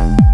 Bye.